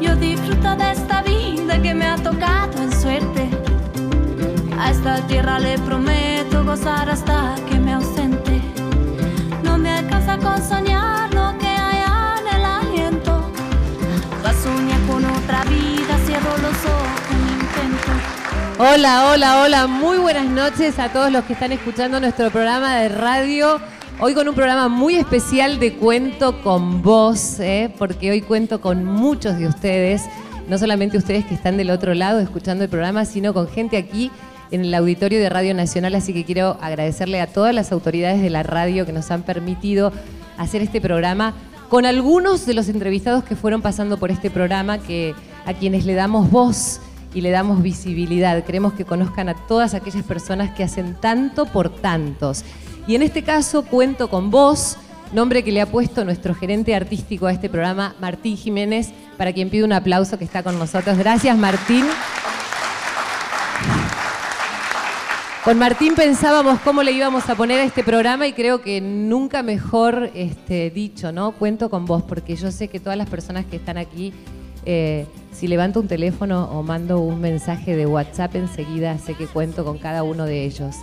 Yo disfruto de esta vida que me ha tocado en suerte. A esta tierra le prometo gozar hasta Hola, hola, hola. Muy buenas noches a todos los que están escuchando nuestro programa de radio. Hoy con un programa muy especial de Cuento con Vos, ¿eh? porque hoy cuento con muchos de ustedes, no solamente ustedes que están del otro lado escuchando el programa, sino con gente aquí en el auditorio de Radio Nacional, así que quiero agradecerle a todas las autoridades de la radio que nos han permitido hacer este programa con algunos de los entrevistados que fueron pasando por este programa, que a quienes le damos voz y le damos visibilidad. Queremos que conozcan a todas aquellas personas que hacen tanto por tantos. Y en este caso cuento con vos, nombre que le ha puesto nuestro gerente artístico a este programa, Martín Jiménez, para quien pido un aplauso que está con nosotros. Gracias, Martín. Con Martín pensábamos cómo le íbamos a poner a este programa y creo que nunca mejor este, dicho, ¿no? Cuento con vos, porque yo sé que todas las personas que están aquí, eh, si levanto un teléfono o mando un mensaje de WhatsApp enseguida, sé que cuento con cada uno de ellos.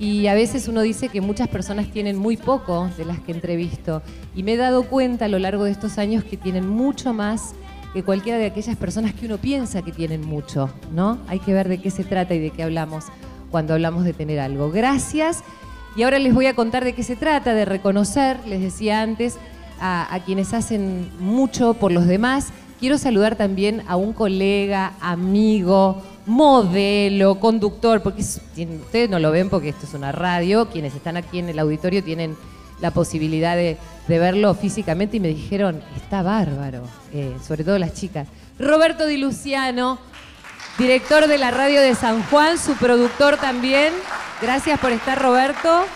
Y a veces uno dice que muchas personas tienen muy poco de las que entrevisto. Y me he dado cuenta a lo largo de estos años que tienen mucho más que cualquiera de aquellas personas que uno piensa que tienen mucho, ¿no? Hay que ver de qué se trata y de qué hablamos cuando hablamos de tener algo. Gracias. Y ahora les voy a contar de qué se trata, de reconocer, les decía antes, a, a quienes hacen mucho por los demás. Quiero saludar también a un colega, amigo, modelo, conductor, porque ustedes no lo ven porque esto es una radio, quienes están aquí en el auditorio tienen la posibilidad de, de verlo físicamente y me dijeron, está bárbaro, eh, sobre todo las chicas. Roberto Di Luciano, director de la radio de San Juan, su productor también. Gracias por estar, Roberto.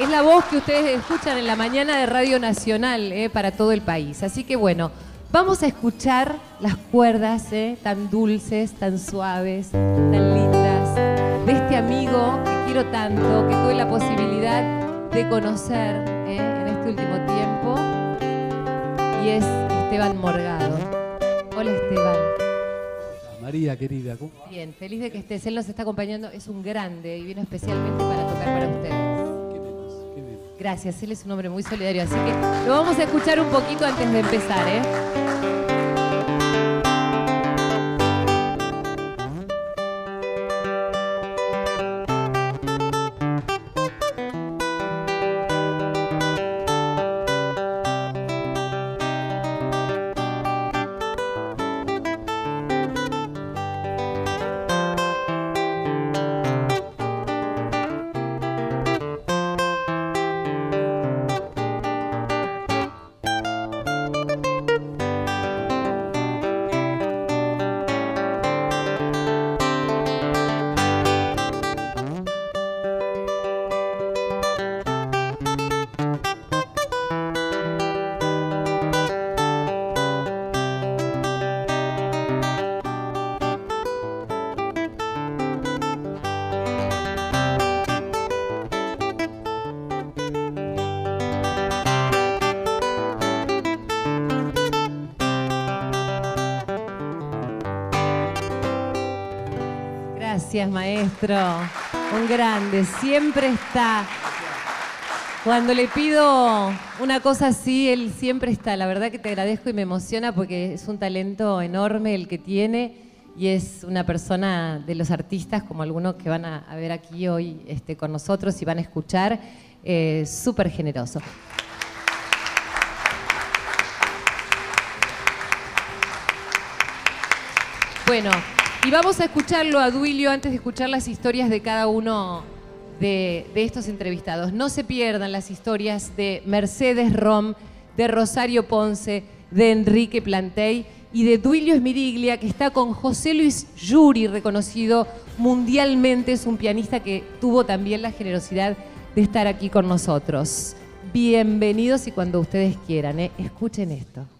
Es la voz que ustedes escuchan en la mañana de Radio Nacional eh, para todo el país. Así que bueno, vamos a escuchar las cuerdas eh, tan dulces, tan suaves, tan lindas de este amigo que quiero tanto, que tuve la posibilidad de conocer eh, en este último tiempo. Y es Esteban Morgado. Hola Esteban. María querida, ¿cómo? Bien, feliz de que estés. Él nos está acompañando, es un grande y vino especialmente para tocar para ustedes. Gracias, él es un hombre muy solidario, así que lo vamos a escuchar un poquito antes de empezar, ¿eh? Gracias, maestro. Un grande. Siempre está. Cuando le pido una cosa así, él siempre está. La verdad que te agradezco y me emociona porque es un talento enorme el que tiene y es una persona de los artistas, como algunos que van a, ver aquí hoy este, con nosotros y van a escuchar, eh, súper generoso. Bueno, y vamos a escucharlo a Duilio antes de escuchar las historias de cada uno de, estos entrevistados. No se pierdan las historias de Mercedes Rom, de Rosario Ponce, de Enrique Plantey y de Duilio Esmiriglia, que está con José Luis Yuri, reconocido mundialmente, es un pianista que tuvo también la generosidad de estar aquí con nosotros. Bienvenidos y cuando ustedes quieran, ¿eh? escuchen esto.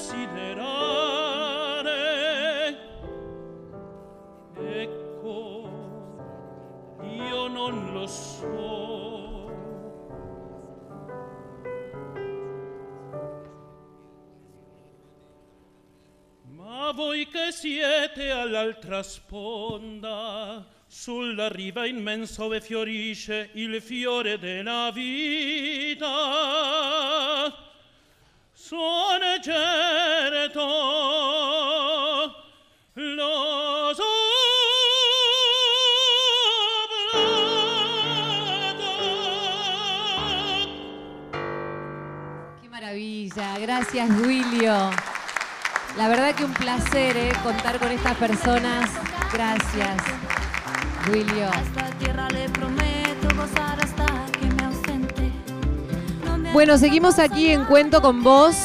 Per desiderare. Ecco, io non lo so. Ma voi che siete all'altra sponda, sulla riva immensa dove fiorisce il fiore della vita. Sono certo lo so. Qué maravilla, gracias Duilio. La verdad que un placer ¿eh? contar con estas personas. Gracias. Bueno, seguimos aquí en Cuento con vos.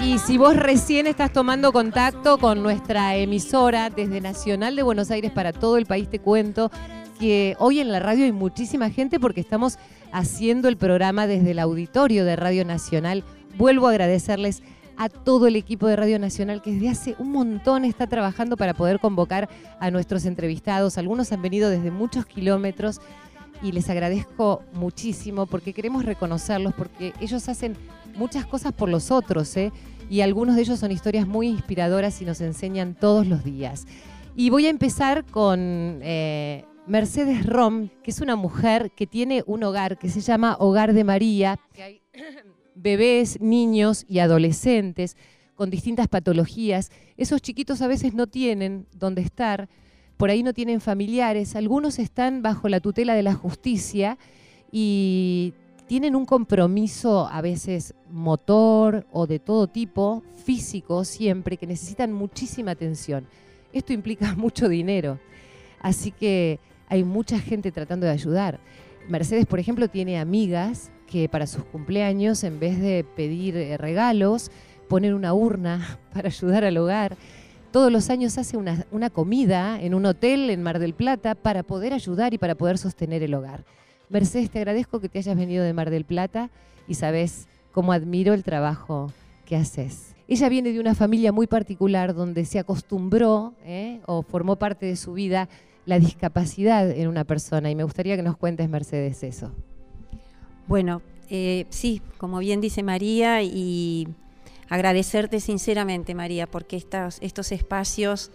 Y si vos recién estás tomando contacto con nuestra emisora desde Nacional de Buenos Aires para todo el país, te cuento que hoy en la radio hay muchísima gente porque estamos haciendo el programa desde el auditorio de Radio Nacional. Vuelvo a agradecerles a todo el equipo de Radio Nacional que desde hace un montón está trabajando para poder convocar a nuestros entrevistados. Algunos han venido desde muchos kilómetros y les agradezco muchísimo porque queremos reconocerlos, porque ellos hacen muchas cosas por los otros, ¿eh? y algunos de ellos son historias muy inspiradoras y nos enseñan todos los días. Y voy a empezar con eh, Mercedes Rom, que es una mujer que tiene un hogar que se llama Hogar de María. Que bebés, niños y adolescentes con distintas patologías. Esos chiquitos a veces no tienen dónde estar, por ahí no tienen familiares, algunos están bajo la tutela de la justicia y tienen un compromiso a veces motor o de todo tipo, físico siempre, que necesitan muchísima atención. Esto implica mucho dinero, así que hay mucha gente tratando de ayudar. Mercedes, por ejemplo, tiene amigas que para sus cumpleaños, en vez de pedir eh, regalos, ponen una urna para ayudar al hogar. Todos los años hace una, comida en un hotel en Mar del Plata para poder ayudar y para poder sostener el hogar. Mercedes, te agradezco que te hayas venido de Mar del Plata y sabes cómo admiro el trabajo que haces. Ella viene de una familia muy particular donde se acostumbró ¿eh? o formó parte de su vida la discapacidad en una persona y me gustaría que nos cuentes, Mercedes, eso. Bueno, eh, sí, como bien dice María, y agradecerte sinceramente, María, porque estos espacios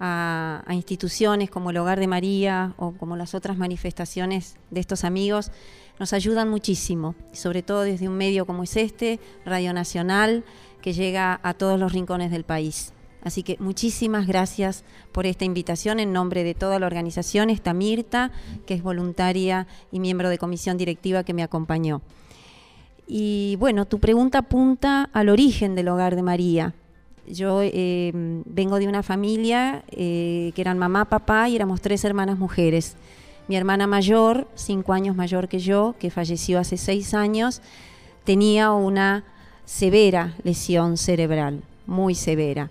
a, instituciones como el Hogar de María o como las otras manifestaciones de estos amigos nos ayudan muchísimo, sobre todo desde un medio como es este, Radio Nacional, que llega a todos los rincones del país. Así que muchísimas gracias por esta invitación en nombre de toda la organización. Está Mirta, que es voluntaria y miembro de comisión directiva que me acompañó. Y bueno, tu pregunta apunta al origen del hogar de María. Yo eh, vengo de una familia eh, que eran mamá, papá y éramos tres hermanas mujeres. Mi hermana mayor, cinco años mayor que yo, que falleció hace seis años, tenía una severa lesión cerebral, muy severa.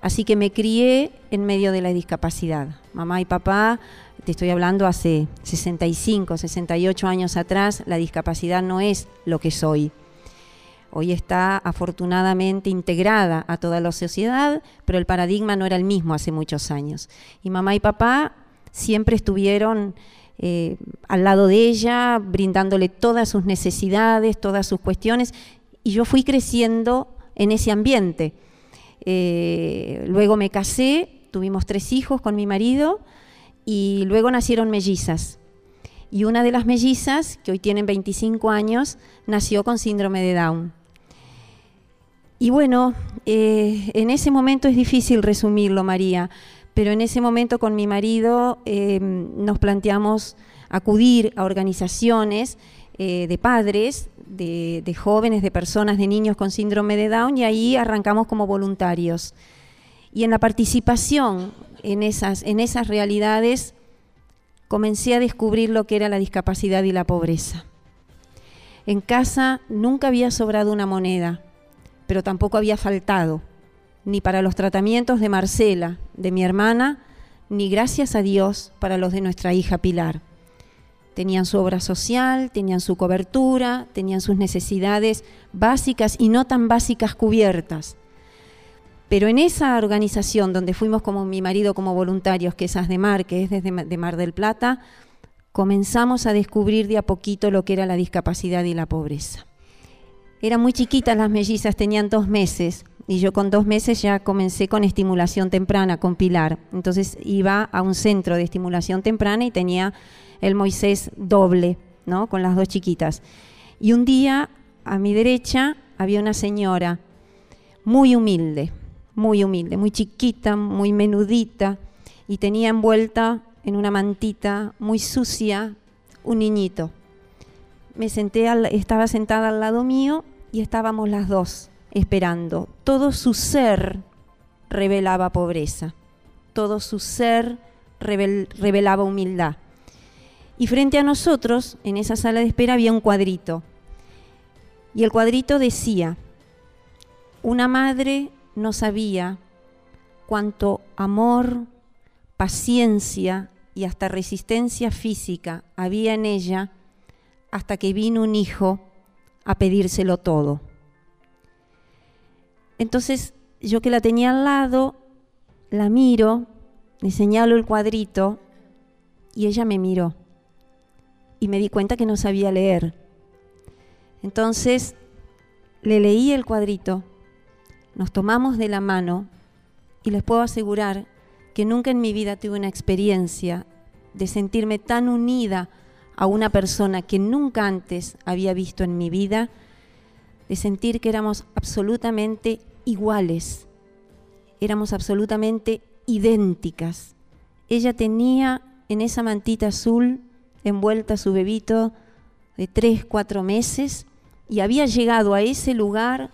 Así que me crié en medio de la discapacidad. Mamá y papá, te estoy hablando hace 65, 68 años atrás, la discapacidad no es lo que soy. Hoy está afortunadamente integrada a toda la sociedad, pero el paradigma no era el mismo hace muchos años. Y mamá y papá siempre estuvieron eh, al lado de ella, brindándole todas sus necesidades, todas sus cuestiones, y yo fui creciendo en ese ambiente Eh, luego me casé, tuvimos tres hijos con mi marido y luego nacieron mellizas. Y una de las mellizas, que hoy tienen 25 años, nació con síndrome de Down. Y bueno, eh, en ese momento es difícil resumirlo, María, pero en ese momento con mi marido eh, nos planteamos acudir a organizaciones eh, de padres, de, jóvenes, de personas, de niños con síndrome de Down y ahí arrancamos como voluntarios. Y en la participación en esas, en esas realidades comencé a descubrir lo que era la discapacidad y la pobreza. En casa nunca había sobrado una moneda, pero tampoco había faltado, ni para los tratamientos de Marcela, de mi hermana, ni gracias a Dios para los de nuestra hija Pilar. Tenían su obra social, tenían su cobertura, tenían sus necesidades básicas y no tan básicas cubiertas. Pero en esa organización donde fuimos como mi marido como voluntarios, que es Mar, que es desde de Mar del Plata, comenzamos a descubrir de a poquito lo que era la discapacidad y la pobreza. Eran muy chiquitas las mellizas, tenían dos meses, y yo con dos meses ya comencé con estimulación temprana, con Pilar. Entonces iba a un centro de estimulación temprana y tenía el Moisés doble, ¿no? Con las dos chiquitas. Y un día, a mi derecha, había una señora muy humilde, muy humilde, muy chiquita, muy menudita, y tenía envuelta en una mantita muy sucia un niñito. Me senté, estaba sentada al lado mío y estábamos las dos esperando. Todo su ser revelaba pobreza, todo su ser revelaba humildad. Y frente a nosotros, en esa sala de espera, había un cuadrito. Y el cuadrito decía, una madre no sabía cuánto amor, paciencia y hasta resistencia física había en ella hasta que vino un hijo a pedírselo todo. Entonces yo que la tenía al lado, la miro, le señalo el cuadrito y ella me miró y me di cuenta que no sabía leer. Entonces le leí el cuadrito nos tomamos de la mano y les puedo asegurar que nunca en mi vida tuve una experiencia de sentirme tan unida a una persona que nunca antes había visto en mi vida, de sentir que éramos absolutamente iguales, éramos absolutamente idénticas. Ella tenía en esa mantita azul envuelta su bebito de tres, cuatro meses y había llegado a ese lugar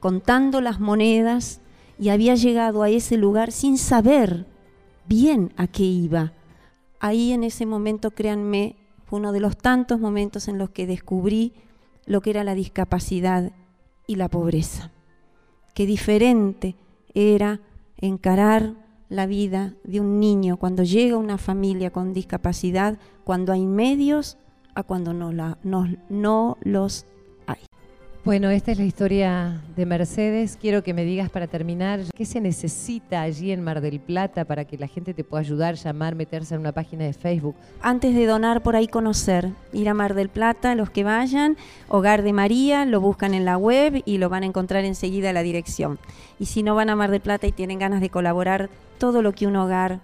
contando las monedas y había llegado a ese lugar sin saber bien a qué iba. Ahí en ese momento, créanme, fue uno de los tantos momentos en los que descubrí lo que era la discapacidad y la pobreza. Qué diferente era encarar la vida de un niño cuando llega una familia con discapacidad, cuando hay medios a cuando no, la, no, no los bueno, esta es la historia de Mercedes. Quiero que me digas para terminar, ¿qué se necesita allí en Mar del Plata para que la gente te pueda ayudar, llamar, meterse en una página de Facebook? Antes de donar, por ahí conocer, ir a Mar del Plata, los que vayan, Hogar de María, lo buscan en la web y lo van a encontrar enseguida la dirección. Y si no van a Mar del Plata y tienen ganas de colaborar, todo lo que un hogar,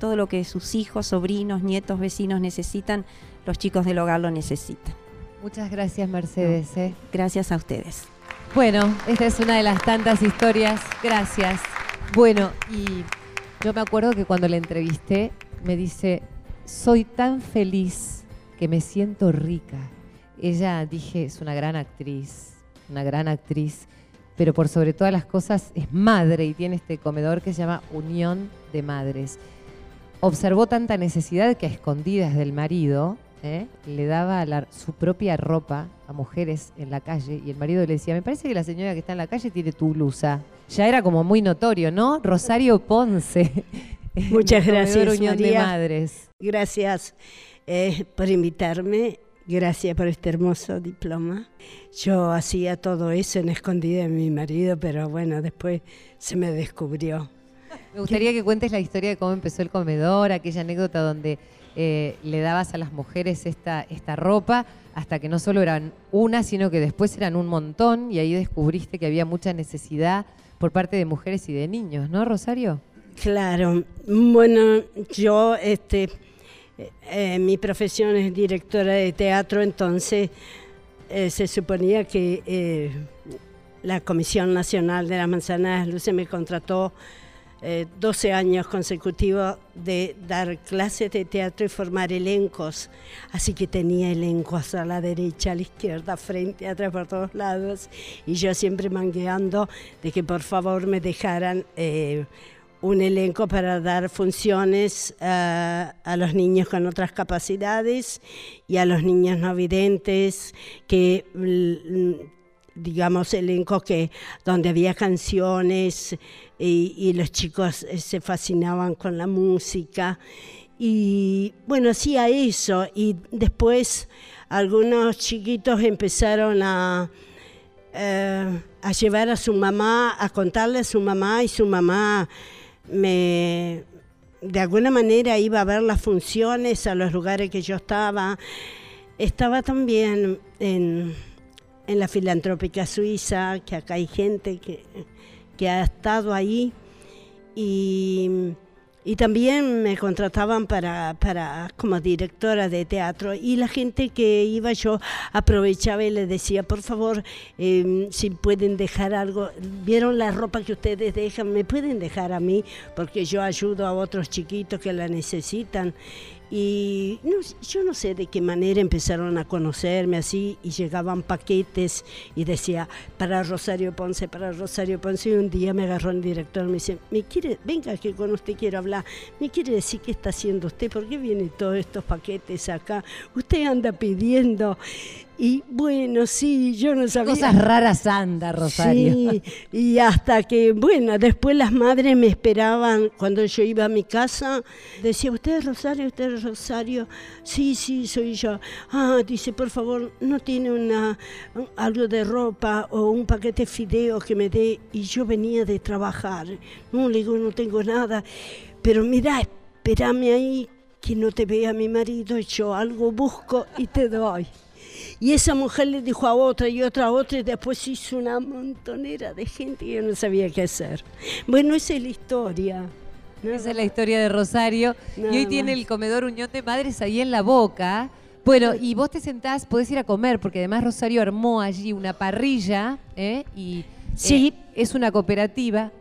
todo lo que sus hijos, sobrinos, nietos, vecinos necesitan, los chicos del hogar lo necesitan. Muchas gracias, Mercedes. ¿eh? Gracias a ustedes. Bueno, esta es una de las tantas historias. Gracias. Bueno, y yo me acuerdo que cuando la entrevisté me dice, soy tan feliz que me siento rica. Ella, dije, es una gran actriz, una gran actriz, pero por sobre todas las cosas es madre y tiene este comedor que se llama Unión de Madres. Observó tanta necesidad que a escondidas del marido ¿eh? le daba su propia ropa a mujeres en la calle y el marido le decía, me parece que la señora que está en la calle tiene tu blusa. Ya era como muy notorio, ¿no? Rosario Ponce. Muchas gracias, Unión de Madres. Gracias eh, por invitarme. Gracias por este hermoso diploma. Yo hacía todo eso en escondida de mi marido, pero bueno, después se me descubrió. Me gustaría que cuentes la historia de cómo empezó el comedor, aquella anécdota donde eh, le dabas a las mujeres esta, esta ropa hasta que no solo eran una, sino que después eran un montón y ahí descubriste que había mucha necesidad por parte de mujeres y de niños, ¿no, Rosario? Claro, bueno, yo, este, eh, mi profesión es directora de teatro, entonces eh, se suponía que eh, la Comisión Nacional de las Manzanas Luces me contrató 12 años consecutivos de dar clases de teatro y formar elencos. Así que tenía elencos a la derecha, a la izquierda, frente, atrás, por todos lados. Y yo siempre mangueando de que por favor me dejaran un elenco para dar funciones eh, a los niños con otras capacidades y a los niños no videntes, que digamos elencos que donde había canciones y, los chicos eh, se fascinaban con la música y bueno hacía eso y después algunos chiquitos empezaron a eh, a llevar a su mamá a contarle a su mamá y su mamá me, de alguna manera iba a ver las funciones a los lugares que yo estaba. Estaba también en, en la filantrópica suiza, que acá hay gente que, que ha estado ahí. Y y también me contrataban para, para como directora de teatro y la gente que iba yo aprovechaba y le decía, por favor, em, si pueden dejar algo, vieron la ropa que ustedes dejan, me pueden dejar a mí porque yo ayudo a otros chiquitos que la necesitan. Y yo no sé de qué manera empezaron a conocerme así y llegaban paquetes y decía, para Rosario Ponce, para Rosario Ponce. Y un día me agarró el director me dice, ¿me quiere, venga que con usted quiero hablar, ¿me quiere decir qué está haciendo usted? ¿Por qué vienen todos estos paquetes acá? Usted anda pidiendo. Y bueno, sí, yo no sabía. Cosas raras anda, Rosario. Sí, y hasta que, bueno, después las madres me esperaban cuando yo iba a mi casa. Decía, ¿usted es Rosario? ¿Usted es Rosario? Sí, sí, soy yo. Ah, dice, por favor, ¿no tiene una, algo de ropa o un paquete de fideos que me dé? Y yo venía de trabajar. No, le digo, no tengo nada. Pero mira, espérame ahí, que no te vea mi marido. Yo algo busco y te doy. Y esa mujer le dijo a otra y otra a otra y después hizo una montonera de gente y yo no sabía qué hacer. Bueno, esa es la historia. Esa es la historia de Rosario. y hoy tiene el comedor Unión de Madres ahí en la boca. Bueno, y vos te sentás, podés ir a comer, porque además Rosario armó allí una parrilla, ¿eh? Y sí. Eh, es una cooperativa.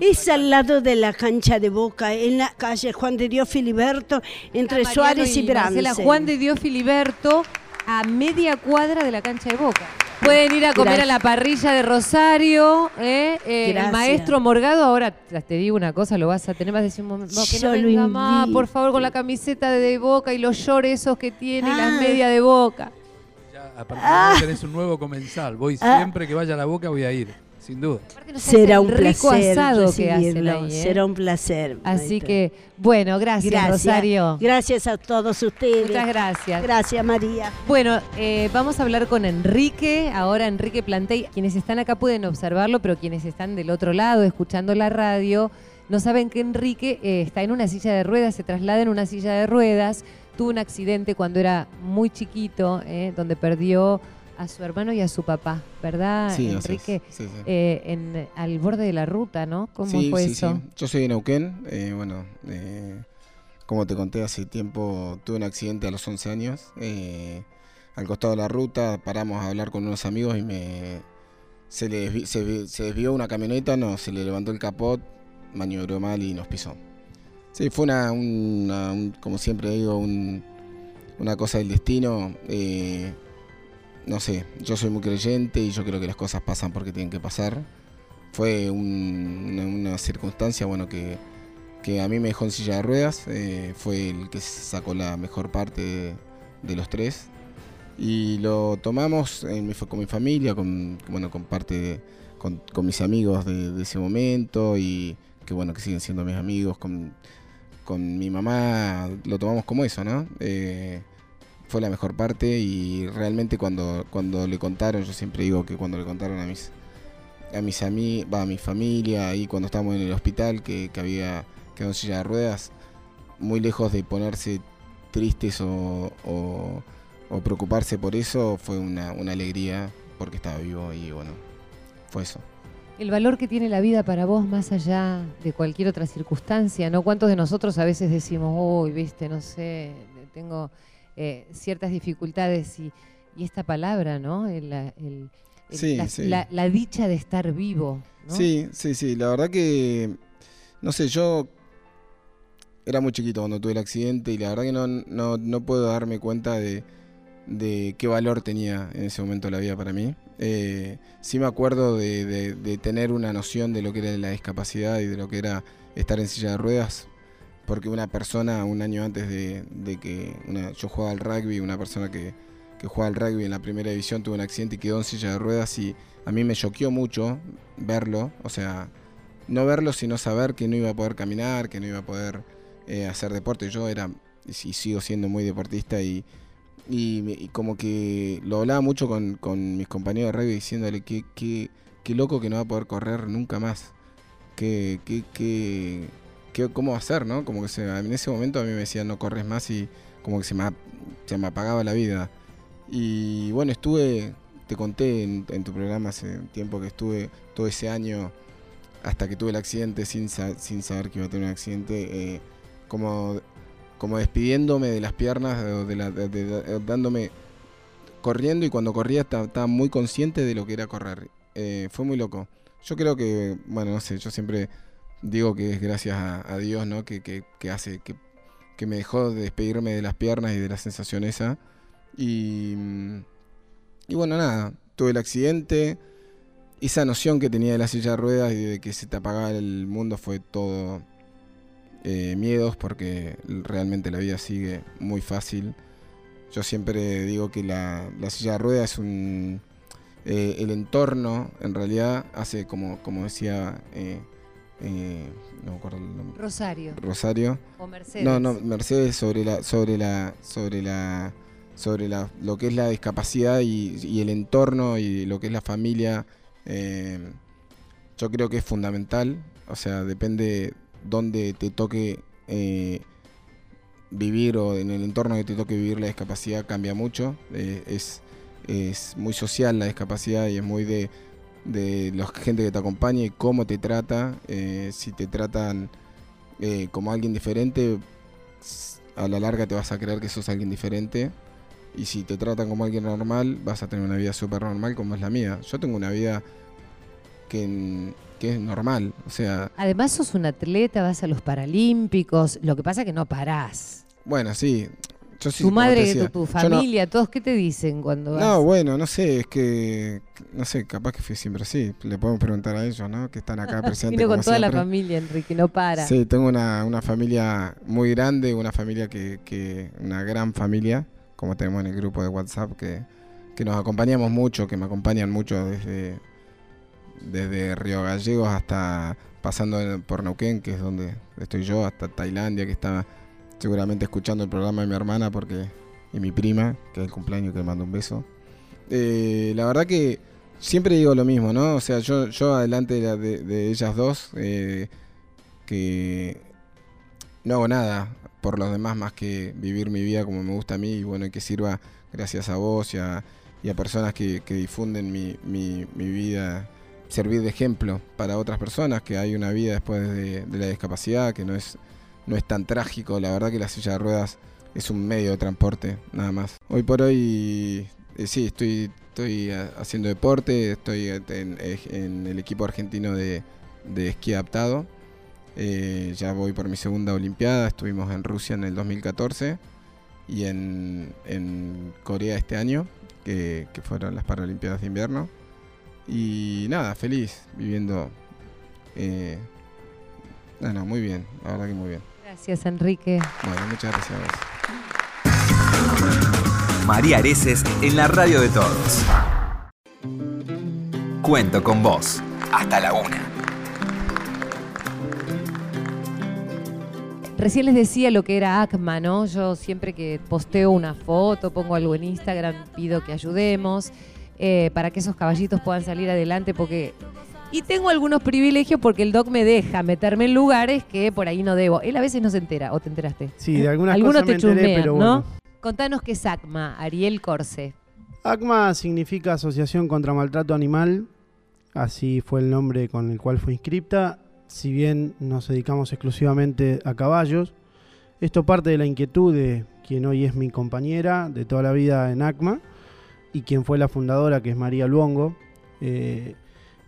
Es? al lado de la cancha de Boca, en la calle Juan de Dios Filiberto, entre Suárez y, y La Juan de Dios Filiberto, a media cuadra de la cancha de Boca. Pueden ir a comer a la parrilla de Rosario. ¿eh? Eh, el maestro Morgado, ahora te digo una cosa, lo vas a tener. Vas a decir, no, que no venga más, por favor, con la camiseta de Boca y los shorts esos que tiene y las ah. medias de Boca. Ya, a partir de ahora tenés un nuevo comensal. Voy ah. siempre que vaya a la Boca, voy a ir sin duda. Será un placer. Asado que hacen ahí, ¿eh? Será un placer. Así que, bueno, gracias, Rosario. Gracias a todos ustedes. Muchas gracias. Gracias, María. Bueno, eh, vamos a hablar con Enrique, ahora Enrique Plantey. Quienes están acá pueden observarlo, pero quienes están del otro lado, escuchando la radio, no saben que Enrique eh, está en una silla de ruedas, se traslada en una silla de ruedas, tuvo un accidente cuando era muy chiquito, donde perdió a su hermano y a su papá, ¿verdad, Enrique? Sí, sí. Eh, en, al borde de la ruta, ¿no? ¿Cómo fue eso? Yo soy de Neuquén, eh, bueno, eh, como te conté hace tiempo, tuve un accidente a los 11 años. al costado de la ruta paramos a hablar con unos amigos y me se, le, se, desvió una camioneta, no, se le levantó el capot, maniobró mal y nos pisó. Sí, fue una, como siempre digo, una cosa del destino no sé, yo soy muy creyente y yo creo que las cosas pasan porque tienen que pasar. Fue una, circunstancia, bueno, que, a mí me dejó en silla de ruedas. Eh, fue el que sacó la mejor parte de, los tres. Y lo tomamos en con mi familia, con, bueno, con parte, con, mis amigos de, ese momento y que bueno, que siguen siendo mis amigos, con, con mi mamá, lo tomamos como eso, ¿no? Eh, fue la mejor parte y realmente cuando, cuando le contaron, yo siempre digo que cuando le contaron a mis a mis amigos, a mi familia, y cuando estábamos en el hospital, que, había quedado en silla de ruedas, muy lejos de ponerse tristes o, preocuparse por eso, fue una, alegría porque estaba vivo y bueno, fue eso. El valor que tiene la vida para vos más allá de cualquier otra circunstancia, ¿no? ¿Cuántos de nosotros a veces decimos, uy, viste, no sé, tengo eh, ciertas dificultades y, y, esta palabra, ¿no? El, el, sí, la, sí. La, la, dicha de estar vivo. ¿no? Sí, sí, sí. La verdad que, no sé, yo era muy chiquito cuando tuve el accidente y la verdad que no, no, no puedo darme cuenta de, de, qué valor tenía en ese momento la vida para mí. Eh, sí me acuerdo de, de, de, tener una noción de lo que era la discapacidad y de lo que era estar en silla de ruedas, porque una persona un año antes de, que una, yo jugaba al rugby, una persona que, que jugaba al rugby en la primera división tuvo un accidente y quedó en silla de ruedas y a mí me choqueó mucho verlo, o sea, no verlo sino saber que no iba a poder caminar, que no iba a poder eh, hacer deporte. Yo era y sigo siendo muy deportista y, y, y, como que lo hablaba mucho con, con mis compañeros de rugby diciéndole que, que, que, loco que no va a poder correr nunca más. Que, que, que, cómo ser, ¿no? Como que en ese momento a mí me decían no corres más y como que se me, apagaba la vida. Y bueno, estuve, te conté en, tu programa hace tiempo que estuve todo ese año hasta que tuve el accidente sin, saber que iba a tener un accidente, eh, como como despidiéndome de las piernas, de la, dándome corriendo y cuando corría estaba, estaba, muy consciente de lo que era correr. Eh, fue muy loco. Yo creo que, bueno, no sé, yo siempre digo que es gracias a, Dios, ¿no? Que, que, que hace, que, me dejó de despedirme de las piernas y de la sensación esa. Y, y bueno, nada, tuve el accidente. Esa noción que tenía de la silla de ruedas y de que se te apagaba el mundo fue todo eh, miedos porque realmente la vida sigue muy fácil. Yo siempre digo que la, la silla de ruedas es un... Eh, el entorno en realidad hace como, como decía... Eh, no me acuerdo el nombre. Rosario. Rosario. O Mercedes. No, no, Mercedes sobre la, sobre la, sobre la, sobre la, lo que es la discapacidad y, y el entorno y lo que es la familia. yo creo que es fundamental. O sea, depende donde te toque eh, vivir o en el entorno que te toque vivir la discapacidad cambia mucho. Eh, es, es, muy social la discapacidad y es muy de, de la gente que te acompaña y cómo te trata. Eh, si te tratan eh, como alguien diferente, a la larga te vas a creer que sos alguien diferente. Y si te tratan como alguien normal, vas a tener una vida súper normal como es la mía. Yo tengo una vida que que es normal. O sea. Además, sos un atleta, vas a los Paralímpicos. Lo que pasa es que no parás. Bueno, sí. Yo sí tu madre, decía, tu, tu, familia, no, todos, ¿qué te dicen cuando vas? No, bueno, no sé, es que. No sé, capaz que fui siempre así. Le podemos preguntar a ellos, ¿no? Que están acá presentes. Vino con toda siempre. la familia, Enrique, no para. Sí, tengo una, una familia muy grande, una familia que, que. Una gran familia, como tenemos en el grupo de WhatsApp, que, que nos acompañamos mucho, que me acompañan mucho desde desde Río Gallegos hasta pasando por Neuquén, que es donde estoy yo, hasta Tailandia, que está seguramente escuchando el programa de mi hermana porque y mi prima, que es el cumpleaños, que le mando un beso. Eh, la verdad que siempre digo lo mismo, ¿no? O sea, yo, yo adelante de, ellas dos, eh, que no hago nada por los demás más que vivir mi vida como me gusta a mí y bueno, que sirva gracias a vos y a, personas que, difunden mi, mi, vida servir de ejemplo para otras personas, que hay una vida después de, de, la discapacidad, que no es, no es tan trágico. La verdad que la silla de ruedas es un medio de transporte, nada más. Hoy por hoy, eh, sí, estoy, estoy haciendo deporte, estoy en, en el equipo argentino de, de esquí adaptado. Eh, ya voy por mi segunda Olimpiada, estuvimos en Rusia en el 2014 y en, en Corea este año, que, que fueron las Paralimpiadas de invierno. Y nada, feliz viviendo. Eh, no, no, muy bien, la verdad que muy bien. Gracias, Enrique. Bueno, muchas gracias a vos. María Areces en la radio de todos. Cuento con vos. Hasta la una. Recién les decía lo que era ACMA, ¿no? Yo siempre que posteo una foto, pongo algo en Instagram, pido que ayudemos eh, para que esos caballitos puedan salir adelante, porque. Y tengo algunos privilegios porque el doc me deja meterme en lugares que por ahí no debo. Él a veces no se entera, ¿o te enteraste? Sí, de algunas Algunos cosas te me enteré, chusmean, pero ¿no? bueno. Contanos qué es ACMA, Ariel Corse. ACMA significa Asociación contra Maltrato Animal. así fue el nombre con el cual fue inscripta. Si bien nos dedicamos exclusivamente a caballos, esto parte de la inquietud de quien hoy es mi compañera de toda la vida en ACMA y quien fue la fundadora, que es María Luongo. Eh,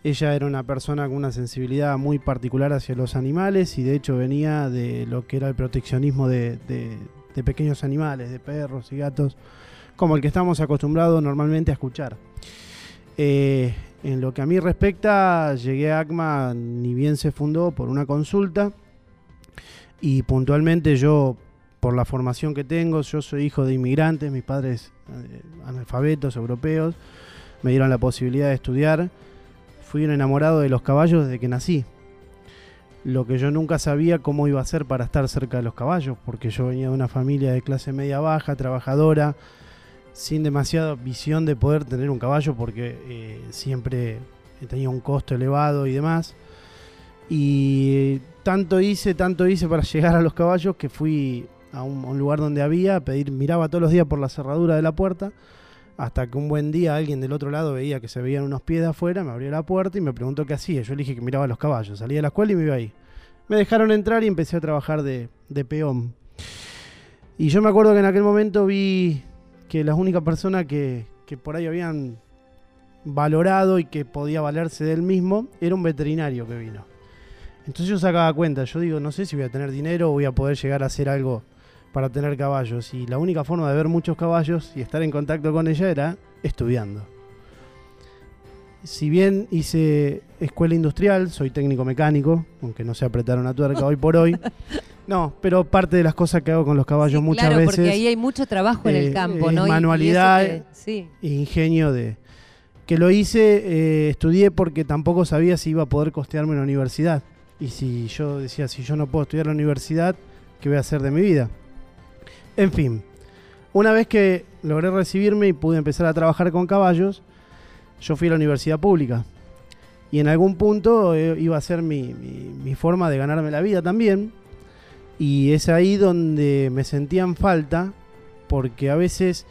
ella era una persona con una sensibilidad muy particular hacia los animales y de hecho venía de lo que era el proteccionismo de, pequeños animales, de perros y gatos, como el que estamos acostumbrados normalmente a escuchar. Eh, en lo que a mí respecta, llegué a ACMA ni bien se fundó por una consulta y puntualmente yo, por la formación que tengo, yo soy hijo de inmigrantes, mis padres eh, analfabetos, europeos, me dieron la posibilidad de estudiar fui un enamorado de los caballos desde que nací. Lo que yo nunca sabía cómo iba a ser para estar cerca de los caballos, porque yo venía de una familia de clase media baja, trabajadora, sin demasiada visión de poder tener un caballo, porque eh, siempre tenía un costo elevado y demás. Y tanto hice, tanto hice para llegar a los caballos que fui a un, lugar donde había, a pedir, miraba todos los días por la cerradura de la puerta hasta que un buen día alguien del otro lado veía que se veían unos pies de afuera, me abrió la puerta y me preguntó qué hacía. Yo le dije que miraba los caballos. Salí de la escuela y me iba ahí. Me dejaron entrar y empecé a trabajar de, peón. Y yo me acuerdo que en aquel momento vi que la única persona que, que por ahí habían valorado y que podía valerse de él mismo era un veterinario que vino. Entonces yo sacaba cuenta, yo digo, no sé si voy a tener dinero o voy a poder llegar a hacer algo para tener caballos. Y la única forma de ver muchos caballos y estar en contacto con ella era estudiando. Si bien hice escuela industrial, soy técnico mecánico, aunque no se apretaron a tuerca hoy por hoy. No, pero parte de las cosas que hago con los caballos muchas claro, veces. Porque ahí hay mucho trabajo en el eh, campo, ¿no? Manualidad e ingenio de. Que lo hice, eh, estudié porque tampoco sabía si iba a poder costearme una universidad. Y si yo decía, si yo no puedo estudiar la universidad, ¿qué voy a hacer de mi vida? En fin, una vez que logré recibirme y pude empezar a trabajar con caballos, yo fui a la universidad pública. Y en algún punto eh, iba a ser mi, forma de ganarme la vida también. Y es ahí donde me sentía en falta, porque a veces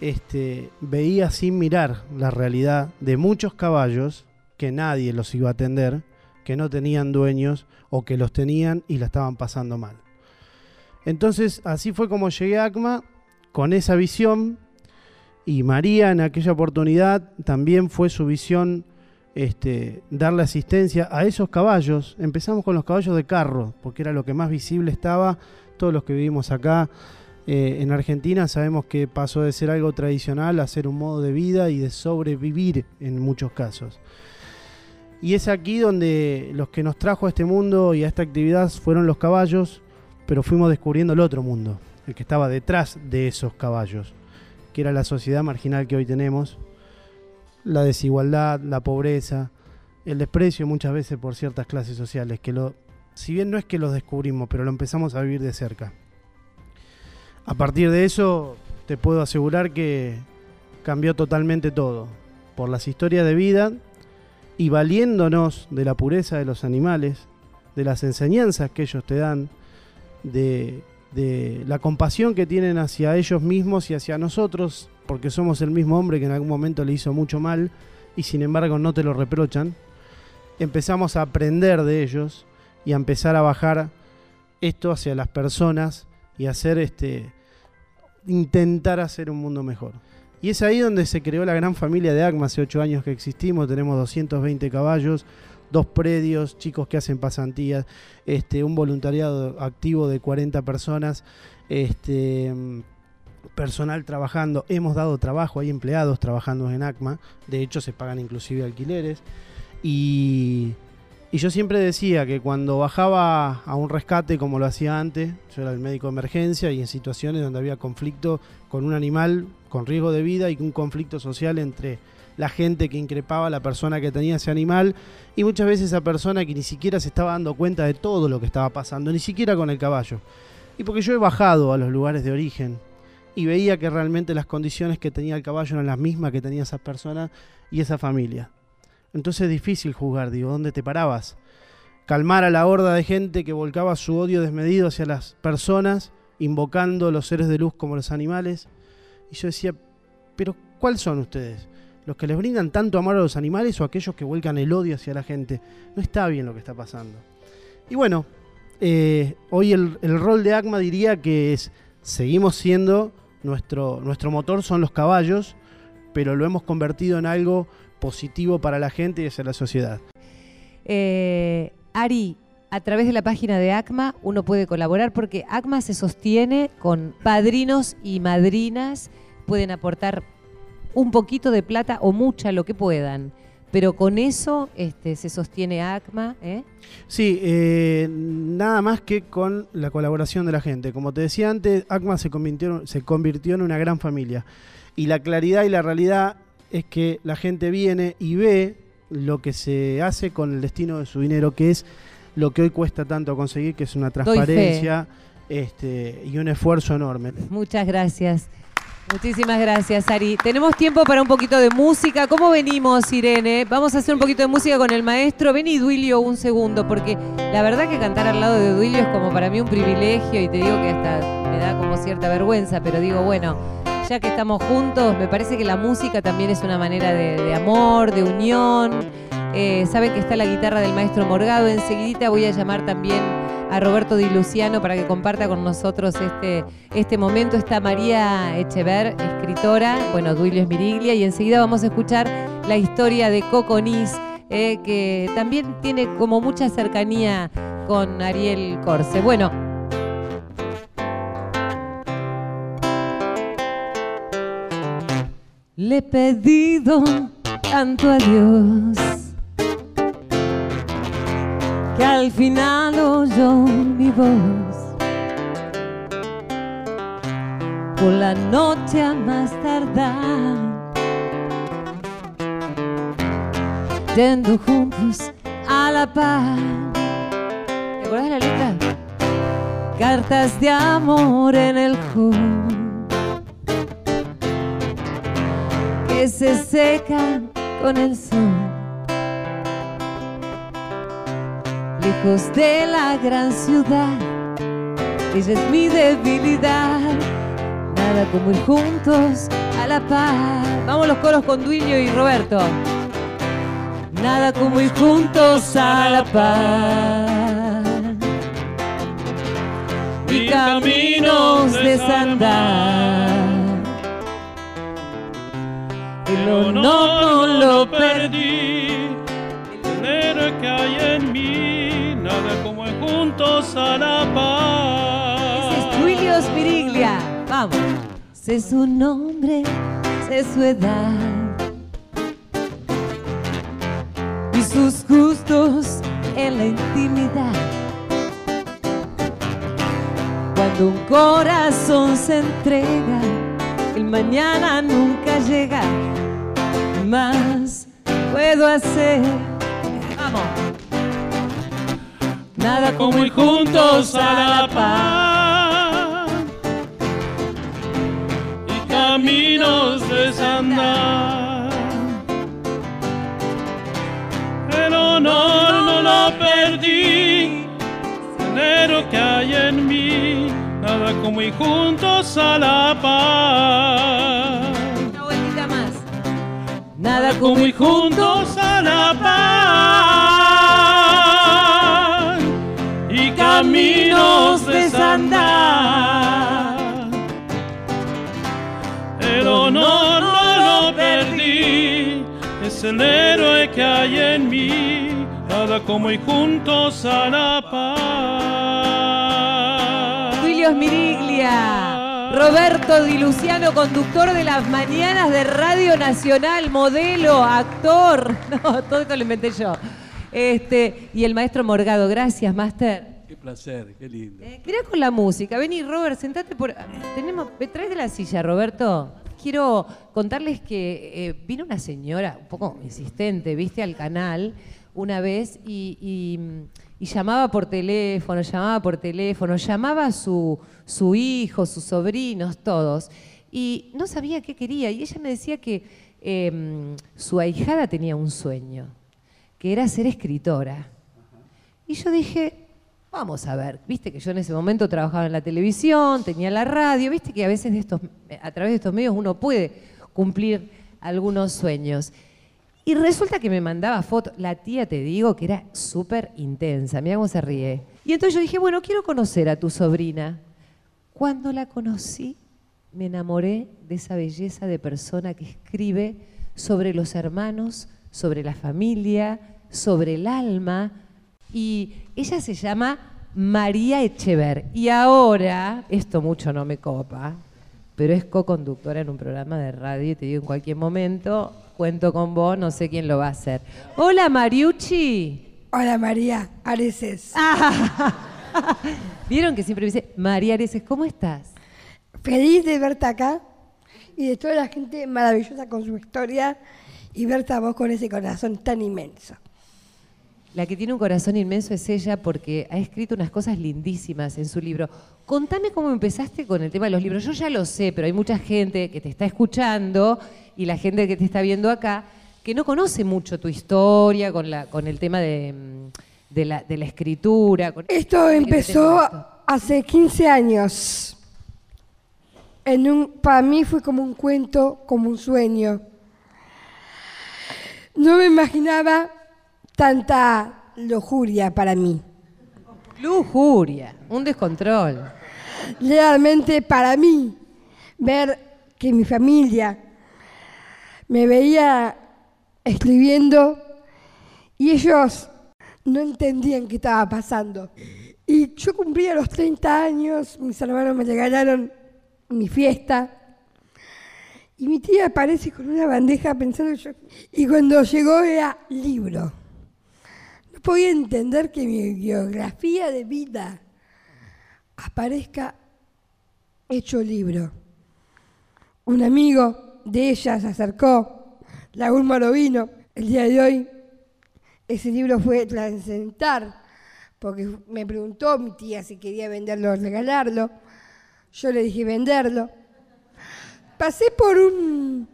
este, veía sin mirar la realidad de muchos caballos que nadie los iba a atender, que no tenían dueños o que los tenían y la estaban pasando mal. Entonces, así fue como llegué a ACMA con esa visión. Y María en aquella oportunidad también fue su visión este, darle asistencia a esos caballos. Empezamos con los caballos de carro, porque era lo que más visible estaba. Todos los que vivimos acá eh, en Argentina sabemos que pasó de ser algo tradicional a ser un modo de vida y de sobrevivir en muchos casos. Y es aquí donde los que nos trajo a este mundo y a esta actividad fueron los caballos, pero fuimos descubriendo el otro mundo, el que estaba detrás de esos caballos, que era la sociedad marginal que hoy tenemos, la desigualdad, la pobreza, el desprecio muchas veces por ciertas clases sociales, que lo, si bien no es que los descubrimos, pero lo empezamos a vivir de cerca. A partir de eso, te puedo asegurar que cambió totalmente todo, por las historias de vida y valiéndonos de la pureza de los animales, de las enseñanzas que ellos te dan, de, la compasión que tienen hacia ellos mismos y hacia nosotros, porque somos el mismo hombre que en algún momento le hizo mucho mal y sin embargo no te lo reprochan, empezamos a aprender de ellos y a empezar a bajar esto hacia las personas y hacer este intentar hacer un mundo mejor. Y es ahí donde se creó la gran familia de ACMA, hace ocho años que existimos, tenemos 220 caballos, dos predios, chicos que hacen pasantías, este, un voluntariado activo de 40 personas, este, personal trabajando, hemos dado trabajo, hay empleados trabajando en ACMA, de hecho se pagan inclusive alquileres, y, y yo siempre decía que cuando bajaba a un rescate como lo hacía antes, yo era el médico de emergencia y en situaciones donde había conflicto con un animal con riesgo de vida y un conflicto social entre la gente que increpaba a la persona que tenía ese animal y muchas veces esa persona que ni siquiera se estaba dando cuenta de todo lo que estaba pasando, ni siquiera con el caballo. Y porque yo he bajado a los lugares de origen y veía que realmente las condiciones que tenía el caballo eran las mismas que tenía esa persona y esa familia. Entonces es difícil juzgar, digo, ¿dónde te parabas? Calmar a la horda de gente que volcaba su odio desmedido hacia las personas, invocando los seres de luz como los animales. Y yo decía, pero ¿cuáles son ustedes? Los que les brindan tanto amor a los animales o aquellos que vuelcan el odio hacia la gente. No está bien lo que está pasando. Y bueno, eh, hoy el, rol de ACMA diría que es, seguimos siendo, nuestro, nuestro motor son los caballos, pero lo hemos convertido en algo positivo para la gente y hacia la sociedad. Eh, Ari, a través de la página de ACMA uno puede colaborar porque ACMA se sostiene con padrinos y madrinas, pueden aportar un poquito de plata o mucha, lo que puedan. Pero con eso este, se sostiene ACMA. ¿eh? Sí, eh, nada más que con la colaboración de la gente. Como te decía antes, ACMA se convirtió, se convirtió en una gran familia. Y la claridad y la realidad es que la gente viene y ve lo que se hace con el destino de su dinero, que es lo que hoy cuesta tanto conseguir, que es una transparencia este, y un esfuerzo enorme. Muchas gracias. Muchísimas gracias, Ari. Tenemos tiempo para un poquito de música. ¿Cómo venimos, Irene? Vamos a hacer un poquito de música con el maestro. Vení, Duilio, un segundo, porque la verdad que cantar al lado de Duilio es como para mí un privilegio y te digo que hasta me da como cierta vergüenza, pero digo, bueno, ya que estamos juntos, me parece que la música también es una manera de, amor, de unión. Eh, saben que está la guitarra del maestro Morgado. Enseguidita voy a llamar también a Roberto Di Luciano para que comparta con nosotros este, este momento. Está María Echever, escritora, bueno, Duilio Miriglia, y enseguida vamos a escuchar la historia de Coco Nis, eh, que también tiene como mucha cercanía con Ariel Corse. Bueno, Le he pedido tanto a Dios que al final oyó mi voz. Por la noche a más tardar, yendo juntos a la paz. ¿Te acuerdas de la letra? Cartas de amor en el hall que se secan con el sol. Lejos de la gran ciudad, ella es mi debilidad. Nada como ir juntos a la paz. Vamos los coros con Duilio y Roberto. Nada como ir juntos a la paz. Y caminos desandar el honor no lo perdí. El dinero que hay en mí, como juntos a la paz. Ese es Julio Spiriglia. Vamos. Sé su nombre, sé su edad. Y sus gustos en la intimidad. Cuando un corazón se entrega, el mañana nunca llega más puedo hacer. Nada como ir juntos a la paz y caminos desandar. El honor no lo perdí, el que hay en mí, nada como ir juntos a la paz nada como ir juntos a la paz caminos desandar. El honor no lo perdí, es el héroe que hay en mí, nada como ir juntos a la paz. Julio Miriglia. Roberto Di Luciano, conductor de las mañanas de Radio Nacional, modelo, actor. No, todo esto lo inventé yo. Este, y el maestro Morgado. Gracias, Master. Qué placer, qué lindo. Eh, con la música. Vení, Robert, sentate por. Tenemos. De la silla, Roberto. Quiero contarles que eh, vino una señora, un poco insistente, viste, al canal una vez y y llamaba por teléfono, llamaba por teléfono, llamaba a su, su hijo, sus sobrinos, todos. Y no sabía qué quería. Y ella me decía que em, su ahijada tenía un sueño, que era ser escritora. Y yo dije, vamos a ver, viste que yo en ese momento trabajaba en la televisión, tenía la radio, viste que a veces de estos, a través de estos medios uno puede cumplir algunos sueños. Y resulta que me mandaba fotos. La tía, te digo, que era súper intensa. Mira cómo se ríe. Y entonces yo dije, bueno, quiero conocer a tu sobrina. Cuando la conocí, me enamoré de esa belleza de persona que escribe sobre los hermanos, sobre la familia, sobre el alma. Y ella se llama María Echever. Y ahora, esto mucho no me copa, pero es co-conductora en un programa de radio y te digo en cualquier momento, cuento con vos, no sé quién lo va a hacer. Hola Mariucci. Hola María Areces. Vieron que siempre me dice, María Areces, ¿cómo estás? Feliz de verte acá y de toda la gente maravillosa con su historia y verte a vos con ese corazón tan inmenso. La que tiene un corazón inmenso es ella porque ha escrito unas cosas lindísimas en su libro. Contame cómo empezaste con el tema de los libros. Yo ya lo sé, pero hay mucha gente que te está escuchando y la gente que te está viendo acá que no conoce mucho tu historia con, la, con el tema de, mm, la, escritura. Esto empezó hace 15 años. En un, para mí fue como un cuento, como un sueño. No me imaginaba tanta lujuria para mí. Lujuria, un descontrol. Realmente para mí, ver que mi familia me veía escribiendo y ellos no entendían qué estaba pasando. Y yo cumplía los 30 años, mis hermanos me regalaron mi fiesta. Y mi tía aparece con una bandeja pensando yo. Y cuando llegó era libro podía entender que mi biografía de vida aparezca hecho libro. Un amigo de ella se acercó, Raúl Morovino, el día de hoy. Ese libro fue trascendental, porque me preguntó mi tía si quería venderlo o regalarlo. Yo le dije venderlo. Pasé por un,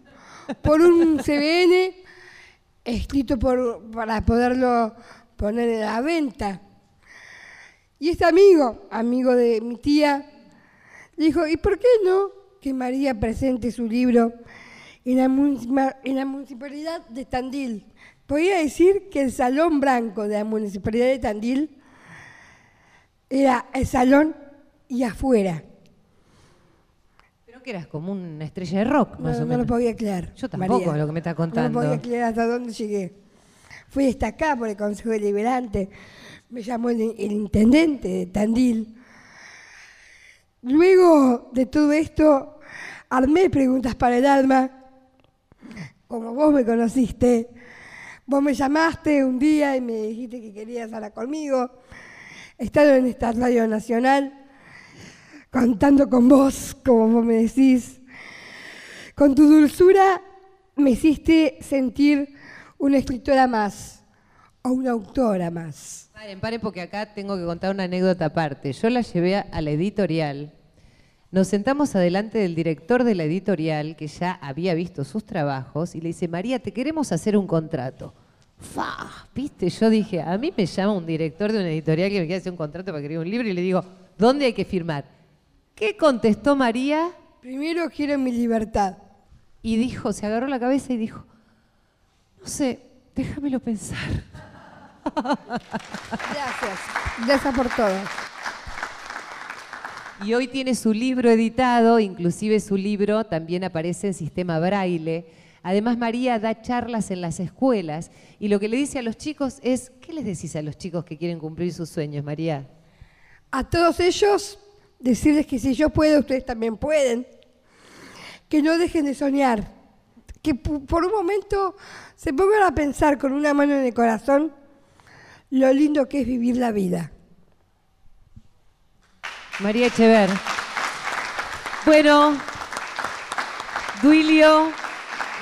por un CBN escrito por, para poderlo poner en la venta. Y este amigo, amigo de mi tía, dijo, ¿y por qué no que María presente su libro en la, en la municipalidad de Tandil? Podría decir que el Salón Blanco de la municipalidad de Tandil era el salón y afuera. Creo que eras como una estrella de rock, más o menos. No lo podía creer. Yo tampoco, lo que me está contando. No lo podía creer hasta dónde llegué. Fui destacada por el Consejo Deliberante, me llamó el, intendente de Tandil. Luego de todo esto, armé preguntas para el alma, como vos me conociste. Vos me llamaste un día y me dijiste que querías hablar conmigo. He estado en esta radio nacional contando con vos, como vos me decís. Con tu dulzura me hiciste sentir una escritora más o una autora más. Paren, paren, porque acá tengo que contar una anécdota aparte. Yo la llevé a la editorial. Nos sentamos adelante del director de la editorial, que ya había visto sus trabajos, y le dice, María, te queremos hacer un contrato. ¡Fa! ¿Viste? Yo dije, a mí me llama un director de una editorial que me quiere hacer un contrato para escribir un libro y le digo, ¿dónde hay que firmar? ¿Qué contestó María? Primero quiero mi libertad. Y dijo, se agarró la cabeza y dijo, no sé, déjamelo pensar. Gracias. Gracias por todo. Y hoy tiene su libro editado, inclusive su libro también aparece en sistema braille. Además, María da charlas en las escuelas y lo que le dice a los chicos es, ¿qué les decís a los chicos que quieren cumplir sus sueños, María? A todos ellos, decirles que si yo puedo, ustedes también pueden. Que no dejen de soñar, que por un momento se pongan a pensar con una mano en el corazón lo lindo que es vivir la vida. María Echever. Bueno, Duilio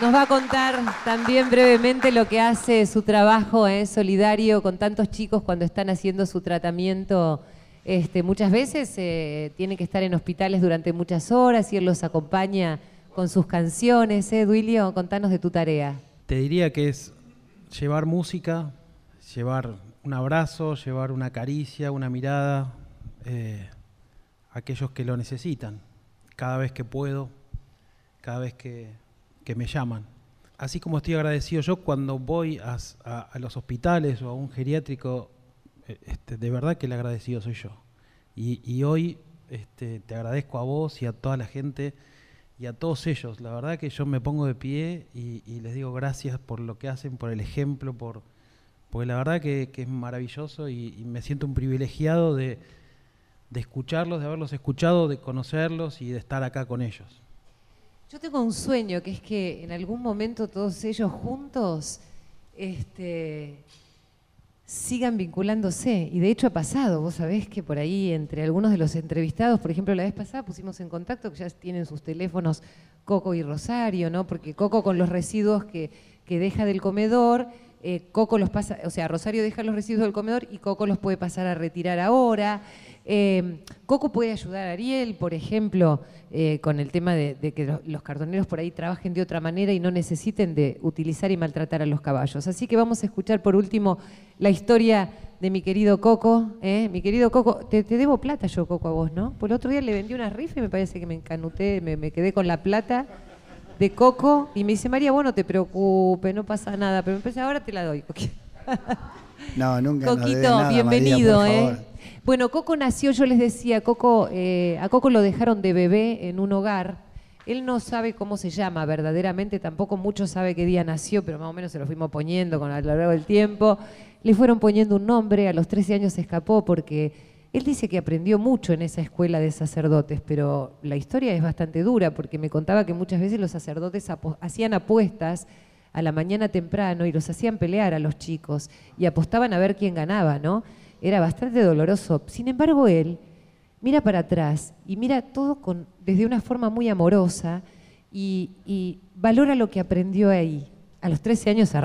nos va a contar también brevemente lo que hace su trabajo eh, solidario con tantos chicos cuando están haciendo su tratamiento. Este, muchas veces eh, tienen que estar en hospitales durante muchas horas y él los acompaña con sus canciones. ¿eh, Duilio? Contanos de tu tarea. Te diría que es llevar música, llevar un abrazo, llevar una caricia, una mirada eh, a aquellos que lo necesitan, cada vez que puedo, cada vez que, me llaman. así como estoy agradecido yo cuando voy a, los hospitales o a un geriátrico, eh, este, de verdad que el agradecido soy yo. Y, hoy este, te agradezco a vos y a toda la gente y a todos ellos. La verdad que yo me pongo de pie y, les digo gracias por lo que hacen, por el ejemplo, por porque la verdad que, es maravilloso y, me siento un privilegiado de, de escucharlos, de haberlos escuchado, de conocerlos y de estar acá con ellos. Yo tengo un sueño que es que en algún momento todos ellos juntos este, sigan vinculándose. Y de hecho ha pasado, vos sabés que por ahí entre algunos de los entrevistados, por ejemplo la vez pasada pusimos en contacto que ya tienen sus teléfonos Coco y Rosario, ¿no? Porque Coco con los residuos que, que deja del comedor, eh, Coco los pasa, o sea, Rosario deja los residuos del comedor y Coco los puede pasar a retirar ahora. Eh, Coco puede ayudar a Ariel, por ejemplo, eh, con el tema de, que los cartoneros por ahí trabajen de otra manera y no necesiten de utilizar y maltratar a los caballos. Así que vamos a escuchar por último la historia de mi querido Coco. ¿eh? Mi querido Coco, te, debo plata yo, Coco, a vos, ¿no? Por el otro día le vendí una rifa y me parece que me encanuté, me, quedé con la plata de Coco y me dice, María, vos no te preocupes, no pasa nada, pero me parece, ahora te la doy. No, nunca. Coquito, bienvenido, ¿eh? Bueno, Coco nació, yo les decía, Coco, eh, a Coco lo dejaron de bebé en un hogar. Él no sabe cómo se llama verdaderamente, tampoco mucho sabe qué día nació, pero más o menos se lo fuimos poniendo con a lo largo del tiempo. Le fueron poniendo un nombre, a los 13 años se escapó porque él dice que aprendió mucho en esa escuela de sacerdotes, pero la historia es bastante dura porque me contaba que muchas veces los sacerdotes hacían apuestas a la mañana temprano y los hacían pelear a los chicos y apostaban a ver quién ganaba, ¿no? era bastante doloroso. Sin embargo, él mira para atrás y mira todo con, desde una forma muy amorosa y, valora lo que aprendió ahí. A los 13 años se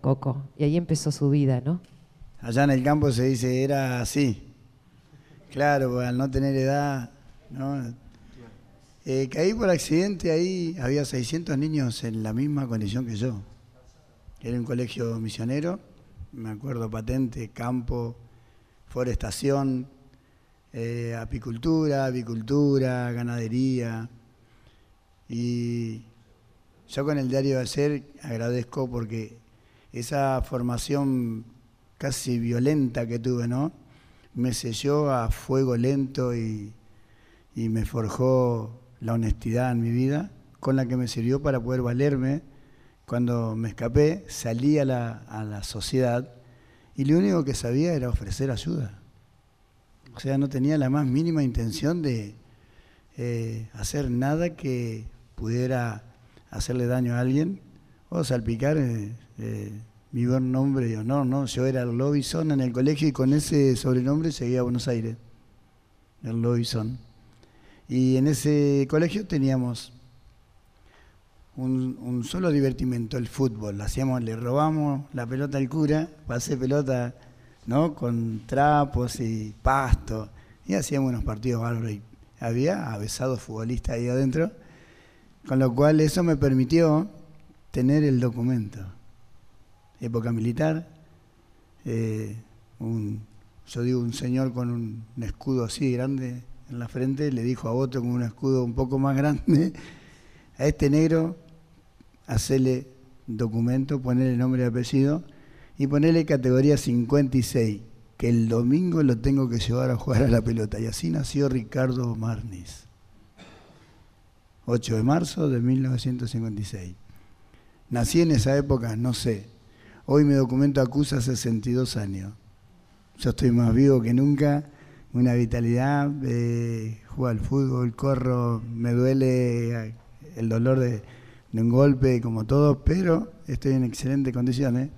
Coco y ahí empezó su vida, ¿no? Allá en el campo se dice, era así. Claro, al no tener edad, ¿no? Eh, caí por accidente ahí, había 600 niños en la misma condición que yo. Era un colegio misionero, me acuerdo patente, campo, forestación, eh, apicultura, avicultura, ganadería. Y yo con el diario de hacer agradezco porque esa formación casi violenta que tuve, ¿no? Me selló a fuego lento y, me forjó la honestidad en mi vida, con la que me sirvió para poder valerme. Cuando me escapé, salí a la, a la sociedad y lo único que sabía era ofrecer ayuda. O sea, no tenía la más mínima intención de eh, hacer nada que pudiera hacerle daño a alguien o salpicar eh, eh, mi buen nombre y honor, ¿no? Yo era el Lobison en el colegio y con ese sobrenombre seguía a Buenos Aires, el Lobison. Y en ese colegio teníamos un, solo divertimento, el fútbol. Hacíamos, le robamos la pelota al cura, pasé pelota ¿no? con trapos y pasto, y hacíamos unos partidos bárbaros. había avesados futbolistas ahí adentro, con lo cual eso me permitió tener el documento. Época militar, eh, yo digo, un señor con un escudo así grande en la frente le dijo a otro con un escudo un poco más grande, a este negro hacerle documento, ponerle nombre y apellido y ponerle categoría 56, que el domingo lo tengo que llevar a jugar a la pelota. Y así nació Ricardo Marnis. 8 de marzo de 1956. Nací en esa época, no sé. Hoy mi documento acusa 62 años. Yo estoy más vivo que nunca, una vitalidad, eh, juego al fútbol, corro, me duele el dolor de, un golpe como todo, pero estoy en excelentes condiciones.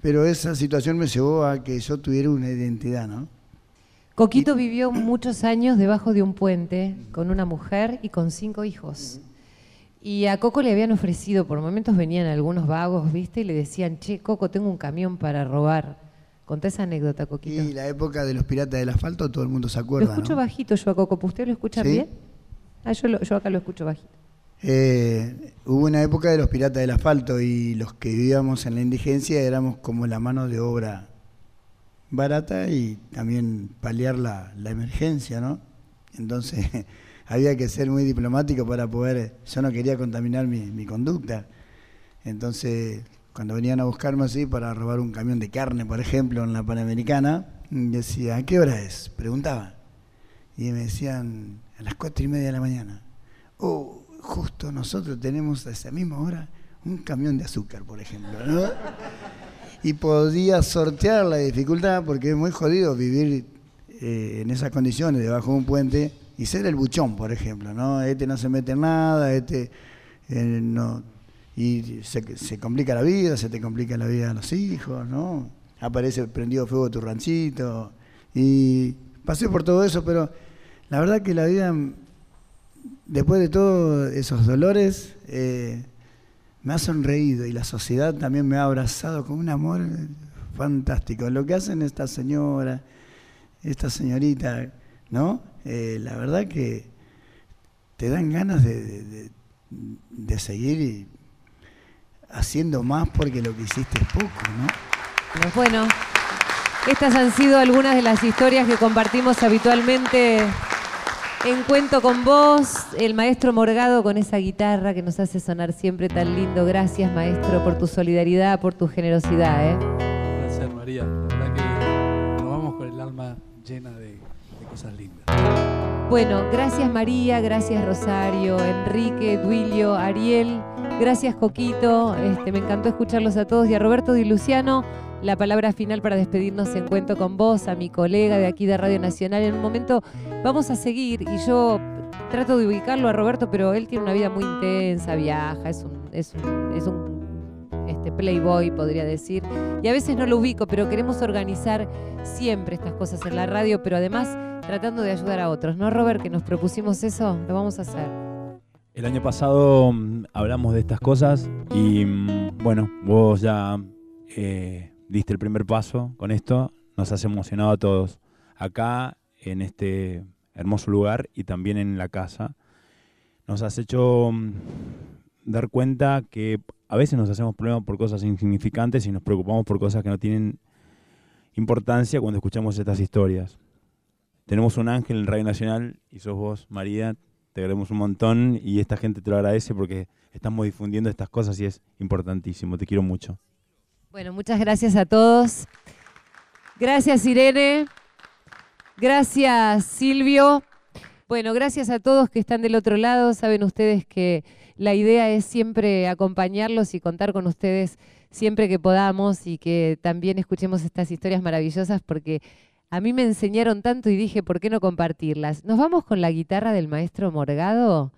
Pero esa situación me llevó a que yo tuviera una identidad, ¿no? Coquito vivió muchos años debajo de un puente con una mujer y con cinco hijos. Y a Coco le habían ofrecido, por momentos venían algunos vagos, ¿viste? Y le decían, che, Coco, tengo un camión para robar. Conté esa anécdota, Coquito. Y la época de los piratas del asfalto, todo el mundo se acuerda. Lo escucho bajito yo a Coco, ¿usted lo escucha bien? Ah, yo, yo acá lo escucho bajito. Eh, hubo una época de los piratas del asfalto y los que vivíamos en la indigencia éramos como la mano de obra barata y también paliar la, emergencia, ¿no? Entonces había que ser muy diplomático para poder, yo no quería contaminar mi, conducta. Entonces, cuando venían a buscarme así para robar un camión de carne, por ejemplo, en la Panamericana, decía, ¿a qué hora es? Preguntaba. Y me decían, a las cuatro y media de la mañana. Oh, justo nosotros tenemos a esa misma hora un camión de azúcar, por ejemplo. ¿no? y podía sortear la dificultad porque es muy jodido vivir eh, en esas condiciones debajo de un puente y ser el buchón, por ejemplo, ¿no? Este no se mete en nada, este eh, no y se, complica la vida, se te complica la vida a los hijos, ¿no? Aparece prendido fuego tu ranchito y pasé por todo eso, pero la verdad que la vida, después de todos esos dolores, eh, me ha sonreído y la sociedad también me ha abrazado con un amor fantástico. Lo que hacen esta señora, esta señorita, ¿no? Eh, la verdad que te dan ganas de, seguir haciendo más porque lo que hiciste es poco, ¿no? Bueno, estas han sido algunas de las historias que compartimos habitualmente en Cuento con Vos, el maestro Morgado con esa guitarra que nos hace sonar siempre tan lindo. Gracias, maestro, por tu solidaridad, por tu generosidad. ¿eh? Placer, María. La verdad que nos vamos con el alma llena de, cosas lindas. Bueno, gracias María, gracias Rosario, Enrique, Duilio, Ariel, gracias Coquito, este, me encantó escucharlos a todos y a Roberto Di Luciano la palabra final para despedirnos en Cuento con vos, a mi colega de aquí de Radio Nacional. En un momento vamos a seguir y yo trato de ubicarlo a Roberto, pero él tiene una vida muy intensa, viaja, es un, es un, este, playboy, podría decir. Y a veces no lo ubico, pero queremos organizar siempre estas cosas en la radio, pero además tratando de ayudar a otros. ¿No, Robert, que nos propusimos eso? Lo vamos a hacer. El año pasado mm, hablamos de estas cosas y mm, bueno, vos ya eh, diste el primer paso con esto, nos has emocionado a todos, acá en este hermoso lugar y también en la casa. Nos has hecho mm, dar cuenta que a veces nos hacemos problemas por cosas insignificantes y nos preocupamos por cosas que no tienen importancia cuando escuchamos estas historias. Tenemos un ángel en Radio Nacional y sos vos, María, te agradecemos un montón y esta gente te lo agradece porque estamos difundiendo estas cosas y es importantísimo. Te quiero mucho. Bueno, muchas gracias a todos. Gracias Irene. Gracias Silvio. Bueno, gracias a todos que están del otro lado. Saben ustedes que la idea es siempre acompañarlos y contar con ustedes siempre que podamos y que también escuchemos estas historias maravillosas porque a mí me enseñaron tanto y dije, ¿por qué no compartirlas? ¿Nos vamos con la guitarra del maestro Morgado?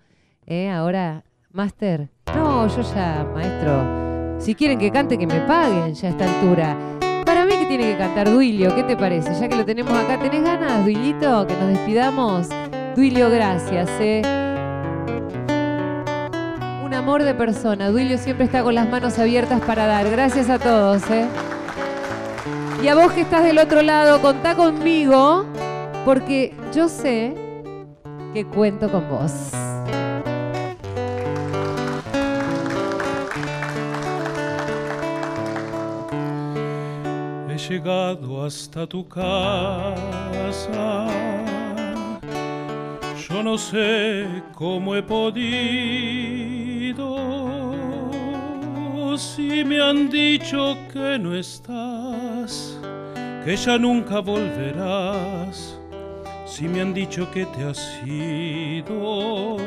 ¿Eh? Ahora, Máster. No, yo ya, maestro. Si quieren que cante, que me paguen ya a esta altura. Para mí que tiene que cantar Duilio, ¿qué te parece? Ya que lo tenemos acá, ¿tenés ganas, Duilito? Que nos despidamos. Duilio, gracias, ¿eh? Un amor de persona. Duilio siempre está con las manos abiertas para dar. Gracias a todos, ¿eh? Y a vos que estás del otro lado, contá conmigo, porque yo sé que cuento con vos. llegado hasta tu casa. Yo no sé cómo he podido, si me han dicho que no estás, que ya nunca volverás, si me han dicho que te has ido.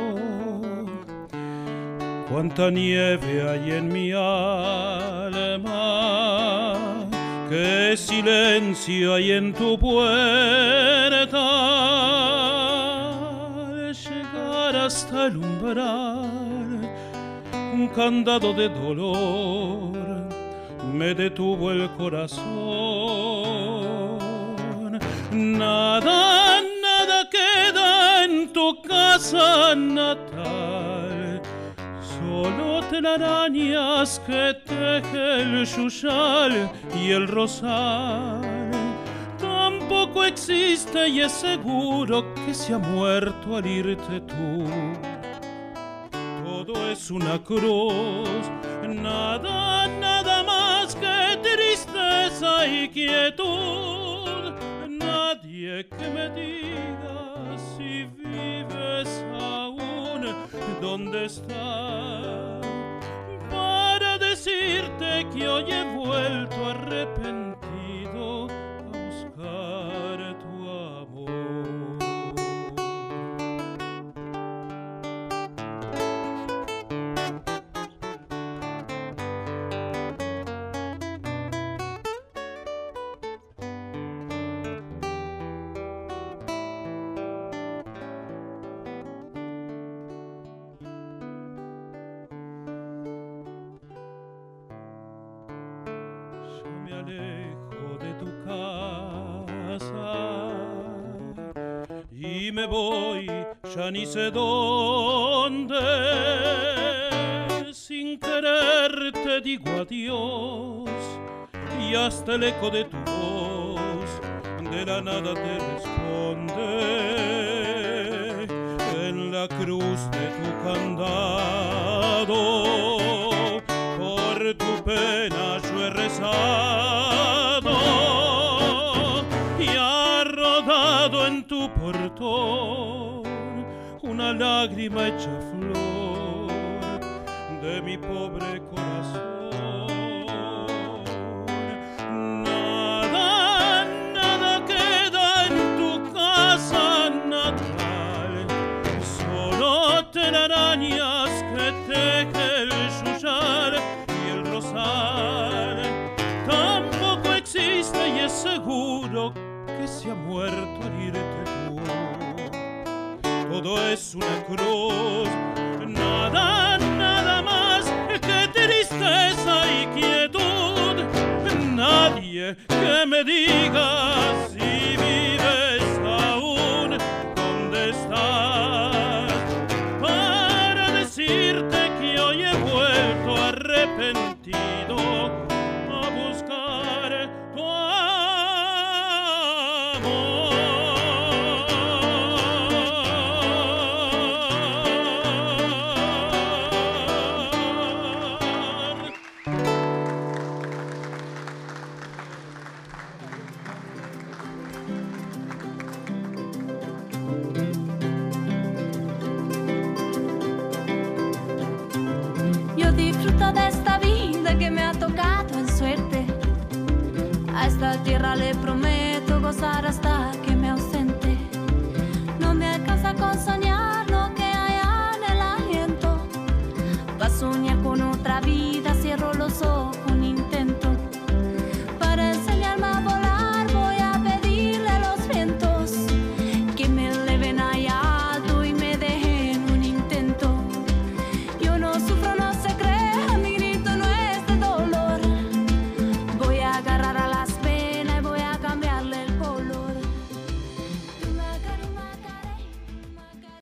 Cuánta nieve hay en mi alma qué silencio hay en tu puerta. Llegar hasta el umbral, un candado de dolor me detuvo el corazón. Nada, nada queda en tu casa natal Solo telarañas que teje el yuyal y el rosal. Tampoco existe y es seguro que se ha muerto al irte tú. Todo es una cruz, nada, nada más que tristeza y quietud. Nadie que me diga si vives aún. Dónde está para decirte que hoy he vuelto arrepentido ni sé dónde. Sin querer te digo adiós y hasta el eco de tu voz de la nada te responde en la cruz de tu candado por tu pena yo he rezado lágrima hecha flor de mi pobre corazón. Nada, nada queda en tu casa natal, solo telarañas que teje el yuyar y el rosal. Tampoco existe y es seguro que se ha muerto al irte tú. Todo es una cruz, nada, nada más que tristeza y quietud. Nadie que me diga